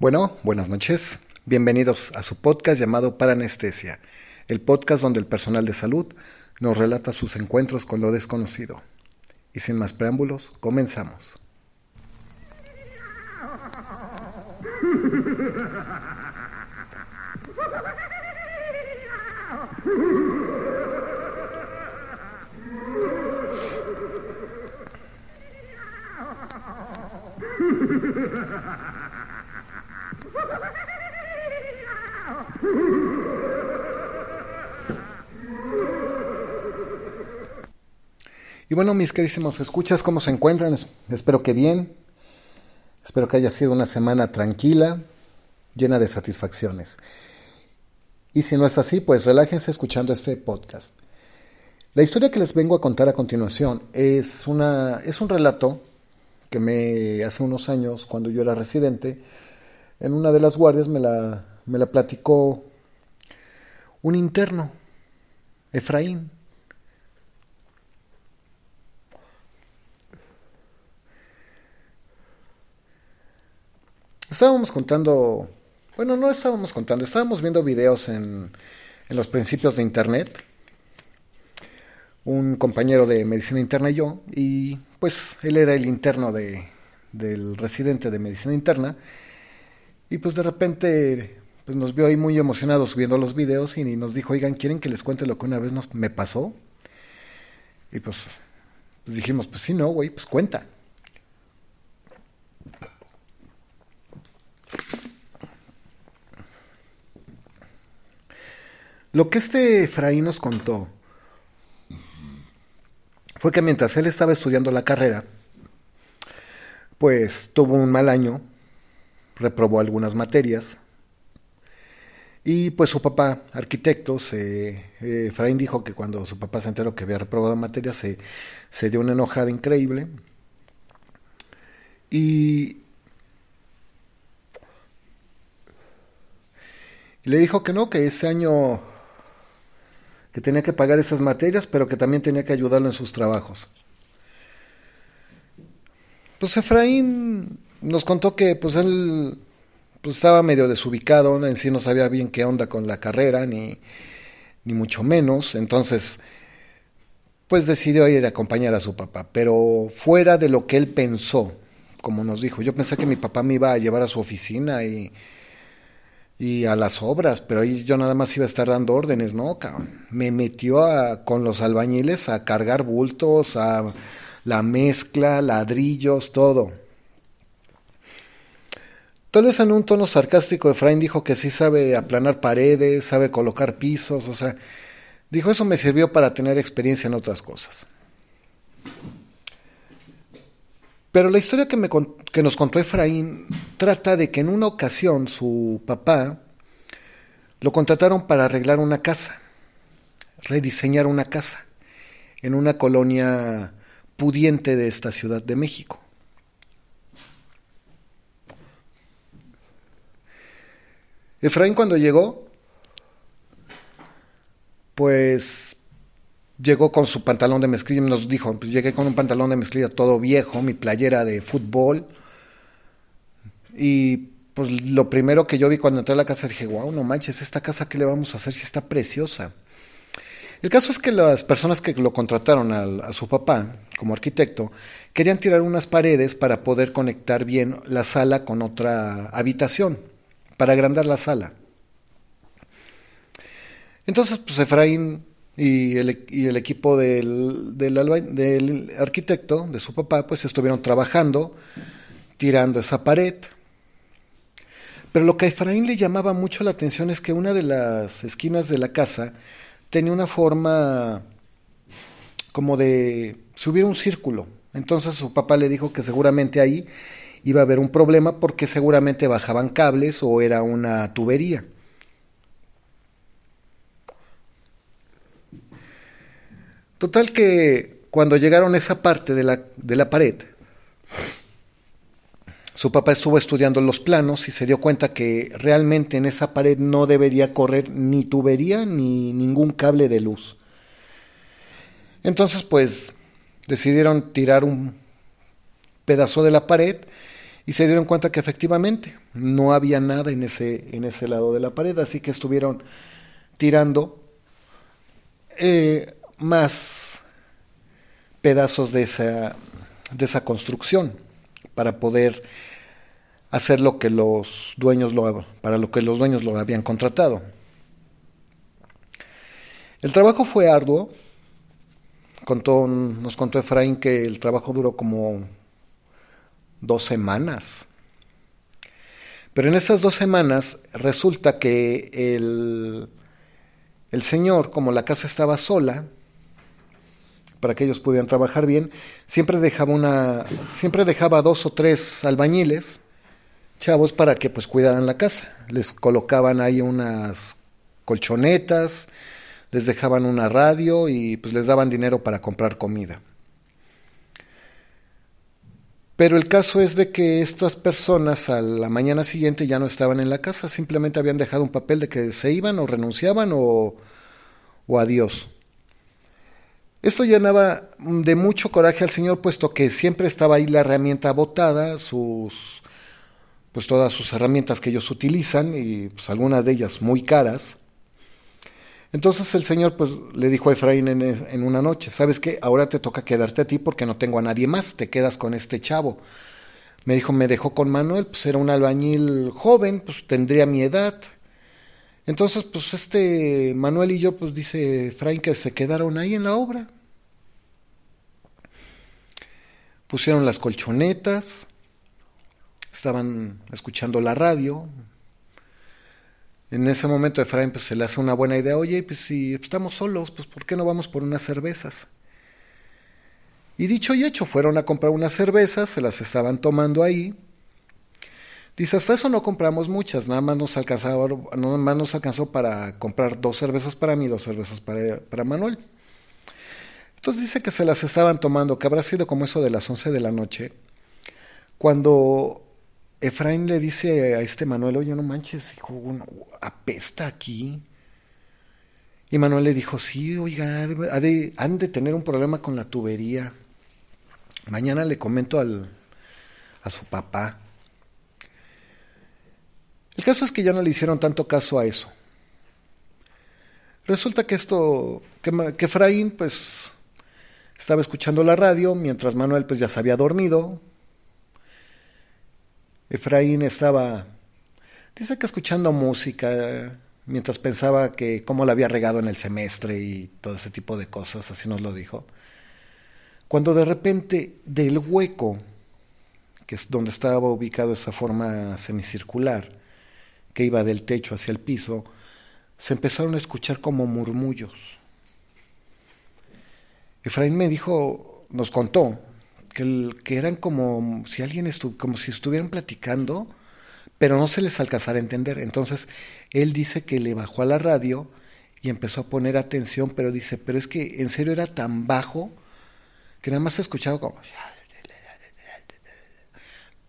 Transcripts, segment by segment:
Bueno, buenas noches. Bienvenidos a su podcast llamado Paranestesia, el podcast donde el personal de salud nos relata sus encuentros con lo desconocido. Y sin más preámbulos, comenzamos. Y bueno, mis querísimos escuchas, ¿cómo se encuentran? Es- Espero que bien. Espero que haya sido una semana tranquila, llena de satisfacciones. Y si no es así, pues relájense escuchando este podcast. La historia que les vengo a contar a continuación es, una, es un relato que me hace unos años, cuando yo era residente, en una de las guardias me la, me la platicó un interno, Efraín. Estábamos contando, bueno, no estábamos contando, estábamos viendo videos en, en los principios de Internet, un compañero de medicina interna y yo, y pues él era el interno de, del residente de medicina interna, y pues de repente pues nos vio ahí muy emocionados viendo los videos y nos dijo, oigan, ¿quieren que les cuente lo que una vez nos, me pasó? Y pues, pues dijimos, pues sí, no, güey, pues cuenta. Lo que este Efraín nos contó fue que mientras él estaba estudiando la carrera, pues tuvo un mal año, reprobó algunas materias, y pues su papá, arquitecto, se, eh, Efraín dijo que cuando su papá se enteró que había reprobado materias, se, se dio una enojada increíble, y le dijo que no, que ese año que tenía que pagar esas materias, pero que también tenía que ayudarlo en sus trabajos. Pues Efraín nos contó que pues él pues estaba medio desubicado, en sí no sabía bien qué onda con la carrera, ni, ni mucho menos, entonces pues decidió ir a acompañar a su papá, pero fuera de lo que él pensó, como nos dijo, yo pensé que mi papá me iba a llevar a su oficina y y a las obras, pero ahí yo nada más iba a estar dando órdenes, ¿no? cabrón? Me metió a, con los albañiles a cargar bultos, a la mezcla, ladrillos, todo. Tal vez en un tono sarcástico, Efraín dijo que sí sabe aplanar paredes, sabe colocar pisos, o sea, dijo eso me sirvió para tener experiencia en otras cosas. Pero la historia que, nos contó Efraín trata de que en una ocasión su papá lo contrataron para arreglar una casa, rediseñar una casa en una colonia pudiente de esta Ciudad de México. Efraín cuando llegó, pues llegó con su pantalón de mezclilla, nos dijo, pues llegué con un pantalón de mezclilla todo viejo, mi playera de fútbol. Y pues lo primero que yo vi cuando entré a la casa dije, wow, no manches, esta casa qué le vamos a hacer si está preciosa. El caso es que las personas que lo contrataron al- a, su papá como arquitecto querían tirar unas paredes para poder conectar bien la sala con otra habitación, para agrandar la sala. Entonces, pues Efraín y el, y el equipo del, del, del arquitecto, de su papá, pues estuvieron trabajando, tirando esa pared. Pero lo que a Efraín le llamaba mucho la atención es que una de las esquinas de la casa tenía una forma como de si hubiera un círculo. Entonces su papá le dijo que seguramente ahí iba a haber un problema porque seguramente bajaban cables o era una tubería. Total que cuando llegaron a esa parte de la, de la pared, su papá estuvo estudiando los planos y se dio cuenta que realmente en esa pared no debería correr ni tubería ni ningún cable de luz. Entonces, pues, decidieron tirar un pedazo de la pared y se dieron cuenta que efectivamente no había nada en ese, en ese lado de la pared, así que estuvieron tirando eh, más pedazos de esa, de esa construcción para poder hacer lo que los dueños lo, para lo que los dueños lo habían contratado. El trabajo fue arduo. Contó, nos contó Efraín que el trabajo duró como dos semanas. Pero en esas dos semanas resulta que el, el señor, como la casa estaba sola, para que ellos pudieran trabajar bien, siempre dejaba una, siempre dejaba dos o tres albañiles, chavos, para que pues cuidaran la casa. Les colocaban ahí unas colchonetas, les dejaban una radio y pues les daban dinero para comprar comida. Pero el caso es de que estas personas a la mañana siguiente ya no estaban en la casa, simplemente habían dejado un papel de que se iban o renunciaban o, o adiós. Esto llenaba de mucho coraje al señor, puesto que siempre estaba ahí la herramienta botada, sus, pues todas sus herramientas que ellos utilizan y pues algunas de ellas muy caras. Entonces el señor pues le dijo a Efraín en, en, una noche, ¿sabes qué? Ahora te toca quedarte a ti porque no tengo a nadie más, te quedas con este chavo. Me dijo, me dejó con Manuel, pues era un albañil joven, pues tendría mi edad. Entonces, pues este Manuel y yo, pues dice Efraín que se quedaron ahí en la obra. Pusieron las colchonetas, estaban escuchando la radio, en ese momento Efraín pues, se le hace una buena idea, oye, pues si estamos solos, pues ¿por qué no vamos por unas cervezas? Y dicho y hecho, fueron a comprar unas cervezas, se las estaban tomando ahí. Dice, hasta eso no compramos muchas, nada más nos alcanzaba, nada más nos alcanzó para comprar dos cervezas para mí, dos cervezas para, para Manuel. Entonces dice que se las estaban tomando, que habrá sido como eso de las 11 de la noche, cuando Efraín le dice a este Manuel, oye, no manches, hijo, uno, apesta aquí. Y Manuel le dijo, sí, oiga, han de tener un problema con la tubería. Mañana le comento al, a su papá. El caso es que ya no le hicieron tanto caso a eso. Resulta que esto, que, Efraín pues estaba escuchando la radio mientras Manuel pues ya se había dormido, Efraín estaba, dice que escuchando música, mientras pensaba que cómo la había regado en el semestre y todo ese tipo de cosas, así nos lo dijo. Cuando de repente del hueco, que es donde estaba ubicado esa forma semicircular, que iba del techo hacia el piso, se empezaron a escuchar como murmullos. Efraín me dijo, nos contó, que, eran como si alguien estu como si estuvieran platicando, pero no se les alcanzara a entender. Entonces él dice que le bajó a la radio y empezó a poner atención, pero dice, pero es que en serio era tan bajo que nada más se escuchaba como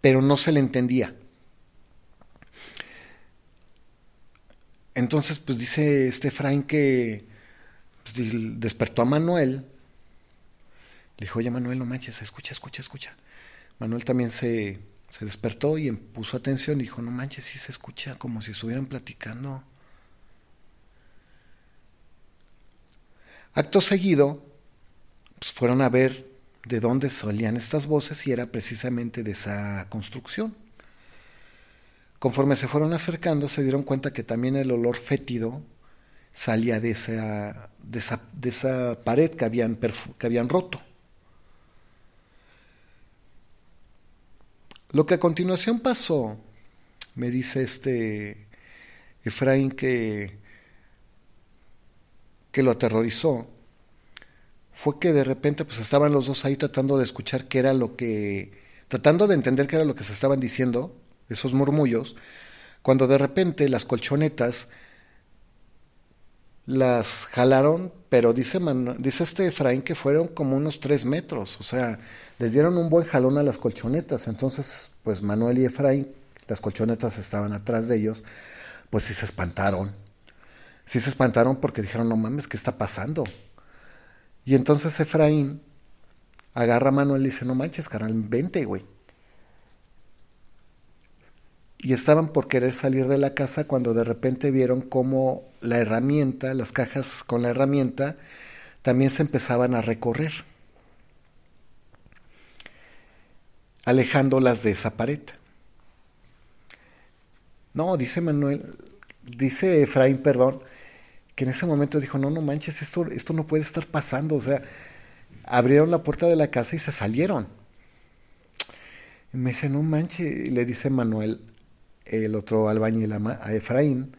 pero no se le entendía. Entonces, pues dice este Frank que pues, despertó a Manuel le dijo, oye Manuel, no manches, escucha, escucha, escucha. Manuel también se, se despertó y puso atención y dijo, no manches, sí se escucha como si estuvieran platicando. Acto seguido, pues fueron a ver de dónde salían estas voces y era precisamente de esa construcción. Conforme se fueron acercando, se dieron cuenta que también el olor fétido salía de esa, de esa, de esa pared que habían, que habían roto. Lo que a continuación pasó, me dice este Efraín que, que lo aterrorizó, fue que de repente pues estaban los dos ahí tratando de escuchar qué era lo que, tratando de entender qué era lo que se estaban diciendo, esos murmullos, cuando de repente las colchonetas las jalaron, pero dice, dice este Efraín que fueron como unos tres metros, o sea, les dieron un buen jalón a las colchonetas, entonces pues Manuel y Efraín, las colchonetas estaban atrás de ellos, pues sí se espantaron, sí se espantaron porque dijeron, no mames, ¿qué está pasando? Y entonces Efraín agarra a Manuel y dice, no manches, carnal, vente, güey. Y estaban por querer salir de la casa cuando de repente vieron cómo la herramienta, las cajas con la herramienta, también se empezaban a recorrer, alejándolas de esa pared. No, dice Manuel, dice Efraín, perdón, que en ese momento dijo, no, no manches, esto, esto no puede estar pasando. O sea, abrieron la puerta de la casa y se salieron. Me dice, no manches, y le dice Manuel, el otro albañil a Efraín,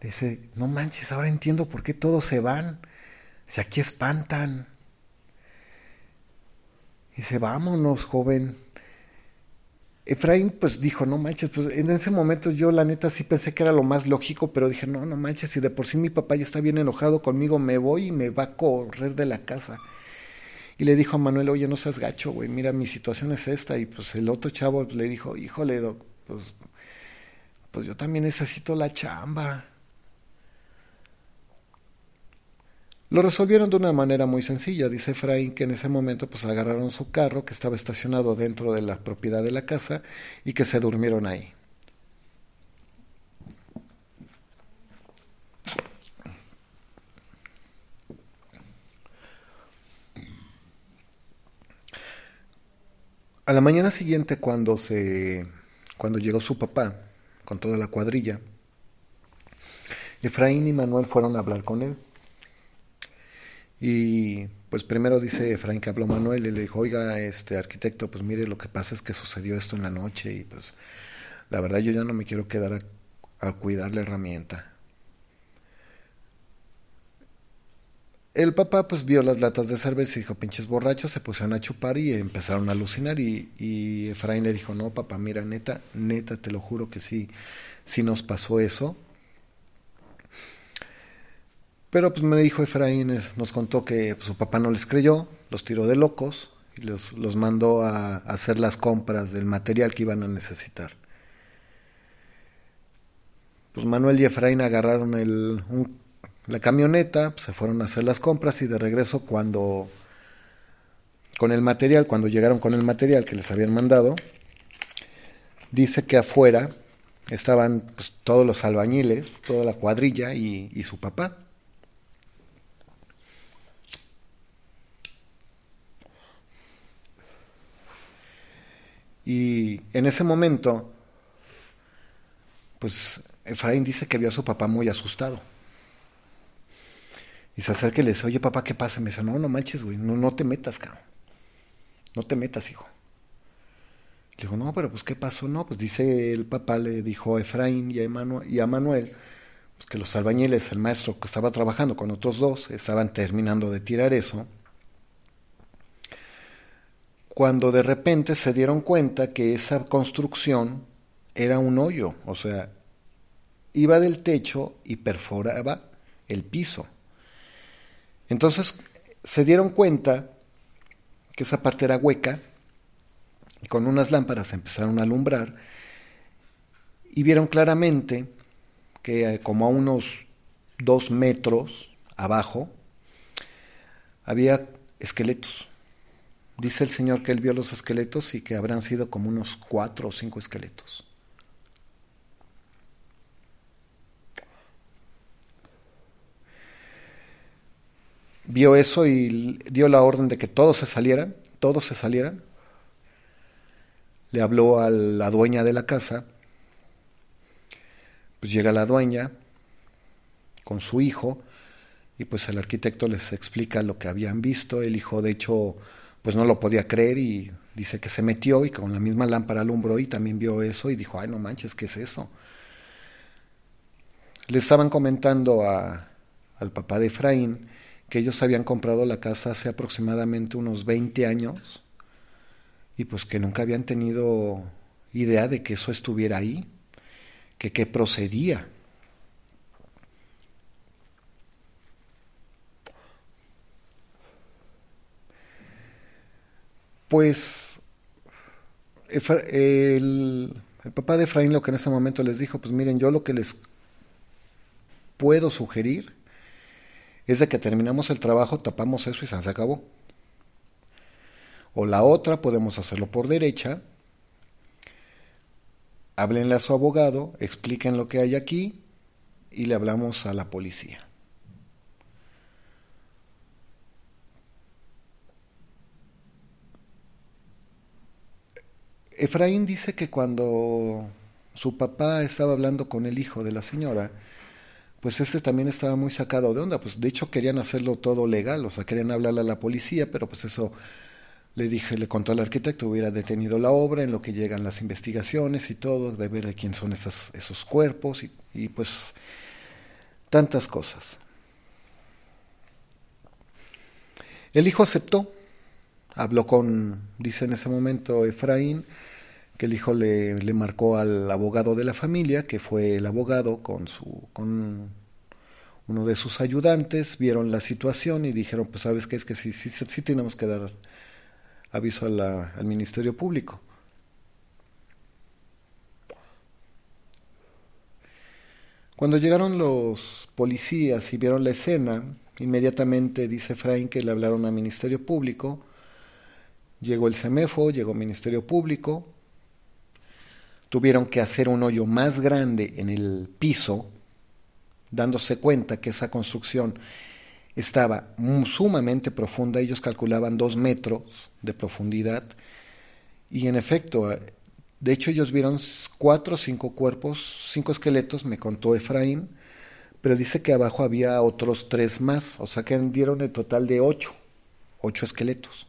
le dice, no manches, ahora entiendo por qué todos se van. Si aquí espantan. Dice, vámonos, joven. Efraín pues dijo, no manches, pues en ese momento yo la neta sí pensé que era lo más lógico, pero dije, no, no manches, si de por sí mi papá ya está bien enojado conmigo, me voy y me va a correr de la casa. Y le dijo a Manuel, oye, no seas gacho, güey, mira, mi situación es esta. Y pues el otro chavo le dijo, híjole, pues, pues yo también necesito la chamba. Lo resolvieron de una manera muy sencilla. Dice Efraín que en ese momento pues agarraron su carro que estaba estacionado dentro de la propiedad de la casa y que se durmieron ahí. A la mañana siguiente cuando se cuando llegó su papá con toda la cuadrilla, Efraín y Manuel fueron a hablar con él. Y pues primero dice Frank habló Manuel y le dijo, oiga, este arquitecto, pues mire, lo que pasa es que sucedió esto en la noche y pues la verdad yo ya no me quiero quedar a, cuidar la herramienta. El papá pues vio las latas de cerveza y dijo, pinches borrachos, se pusieron a chupar y empezaron a alucinar y, y Efraín le dijo, no papá, mira, neta, neta, te lo juro que sí, sí nos pasó eso pero pues me dijo Efraín, nos contó que pues, su papá no les creyó, los tiró de locos y los, los mandó a, hacer las compras del material que iban a necesitar. Pues Manuel y Efraín agarraron el, la camioneta, pues, se fueron a hacer las compras y de regreso cuando con el material, cuando llegaron con el material que les habían mandado, dice que afuera estaban pues, todos los albañiles, toda la cuadrilla y, y su papá. Y en ese momento, pues Efraín dice que vio a su papá muy asustado. Y se acerca y le dice, oye papá, ¿qué pasa? me dice, no, no manches, güey, no, no te metas, cabrón. No te metas, hijo. Le dijo, no, pero pues ¿qué pasó? No, pues dice el papá, le dijo a Efraín y a, y a Manuel pues, que los albañiles, el maestro que estaba trabajando con otros dos, estaban terminando de tirar eso cuando de repente se dieron cuenta que esa construcción era un hoyo, o sea, iba del techo y perforaba el piso. Entonces se dieron cuenta que esa parte era hueca y con unas lámparas empezaron a alumbrar y vieron claramente que eh, como a unos dos metros abajo había esqueletos. Dice el Señor que él vio los esqueletos y que habrán sido como unos cuatro o cinco esqueletos. Vio eso y dio la orden de que todos se salieran, todos se salieran. Le habló a la dueña de la casa. Pues llega la dueña con su hijo y pues el arquitecto les explica lo que habían visto. El hijo de hecho pues no lo podía creer y dice que se metió y con la misma lámpara alumbró y también vio eso y dijo, ay no manches, ¿qué es eso? Le estaban comentando a, al papá de Efraín que ellos habían comprado la casa hace aproximadamente unos 20 años y pues que nunca habían tenido idea de que eso estuviera ahí, que qué procedía. Pues el, el, papá de Efraín lo que en ese momento les dijo, pues miren, yo lo que les puedo sugerir es de que terminamos el trabajo, tapamos eso y se acabó. O la otra, podemos hacerlo por derecha, háblenle a su abogado, expliquen lo que hay aquí y le hablamos a la policía. Efraín dice que cuando su papá estaba hablando con el hijo de la señora, pues este también estaba muy sacado de onda, pues de hecho querían hacerlo todo legal, o sea, querían hablarle a la policía, pero pues eso le dije, le contó al arquitecto, hubiera detenido la obra en lo que llegan las investigaciones y todo, de ver quién son esos, esos cuerpos y, y pues tantas cosas. El hijo aceptó, habló con, dice en ese momento Efraín, que el hijo le, marcó al abogado de la familia, que fue el abogado con, su, con uno de sus ayudantes, vieron la situación y dijeron, pues sabes qué es que sí, sí, sí tenemos que dar aviso al Ministerio Público. Cuando llegaron los policías y vieron la escena, inmediatamente dice Efraín que le hablaron al Ministerio Público, llegó el CEMEFO, llegó el Ministerio Público, tuvieron que hacer un hoyo más grande en el piso, dándose cuenta que esa construcción estaba sumamente profunda, ellos calculaban dos metros de profundidad, y en efecto, de hecho ellos vieron cuatro o cinco cuerpos, cinco esqueletos, me contó Efraín, pero dice que abajo había otros tres más, o sea que vieron el total de ocho, ocho esqueletos.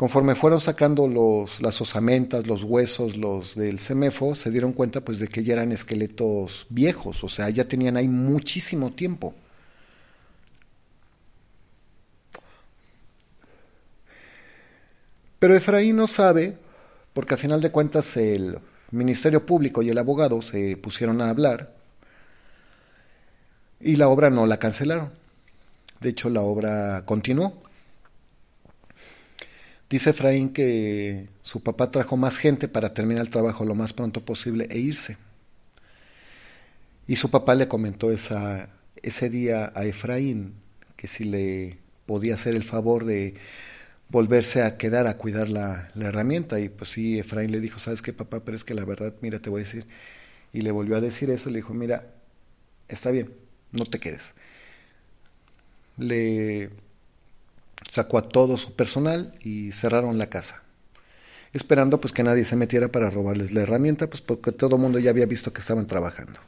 Conforme fueron sacando los, las osamentas, los huesos, los del semefo, se dieron cuenta pues de que ya eran esqueletos viejos, o sea, ya tenían ahí muchísimo tiempo. Pero Efraín no sabe, porque a final de cuentas el Ministerio Público y el abogado se pusieron a hablar y la obra no la cancelaron. De hecho, la obra continuó. Dice Efraín que su papá trajo más gente para terminar el trabajo lo más pronto posible e irse. Y su papá le comentó esa, ese día a Efraín que si le podía hacer el favor de volverse a quedar a cuidar la, la, herramienta. Y pues sí, Efraín le dijo, ¿sabes qué, papá? Pero es que la verdad, mira, te voy a decir. Y le volvió a decir eso, le dijo, mira, está bien, no te quedes. Le sacó a todo su personal y cerraron la casa. Esperando pues que nadie se metiera para robarles la herramienta, pues porque todo el mundo ya había visto que estaban trabajando.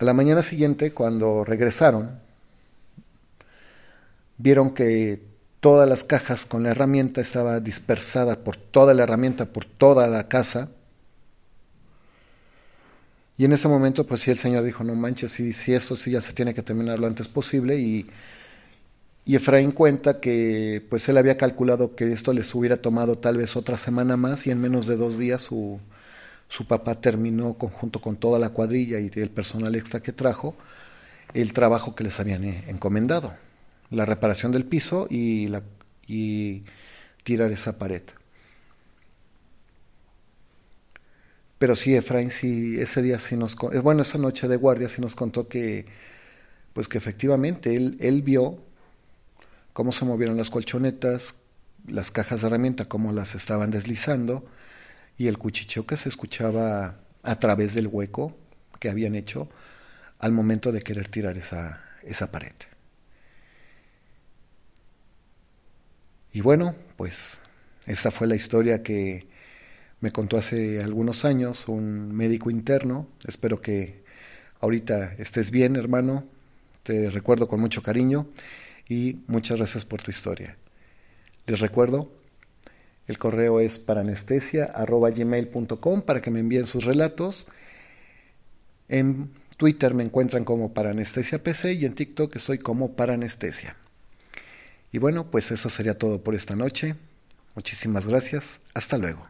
A la mañana siguiente, cuando regresaron, vieron que todas las cajas con la herramienta estaba dispersada por toda la herramienta, por toda la casa, y en ese momento, pues sí, el Señor dijo, no manches, si, si eso sí ya se tiene que terminar lo antes posible. Y, y Efraín cuenta que pues él había calculado que esto les hubiera tomado tal vez otra semana más y en menos de dos días su, su papá terminó junto con toda la cuadrilla y el personal extra que trajo el trabajo que les habían eh, encomendado, la reparación del piso y, la, y tirar esa pared. Pero sí, Efraín, sí, ese día sí nos, eh, bueno, esa noche de guardia sí nos contó que, pues que efectivamente él, él vio cómo se movieron las colchonetas, las cajas de herramienta, cómo las estaban deslizando y el cuchicheo que se escuchaba a través del hueco que habían hecho al momento de querer tirar esa, esa pared. Y bueno, pues esta fue la historia que me contó hace algunos años un médico interno. Espero que ahorita estés bien, hermano. Te recuerdo con mucho cariño y muchas gracias por tu historia. Les recuerdo, el correo es paranestesia.gmail.com para que me envíen sus relatos. En Twitter me encuentran como Paranestesia PC y en TikTok estoy como Paranestesia. Y bueno, pues eso sería todo por esta noche. Muchísimas gracias. Hasta luego.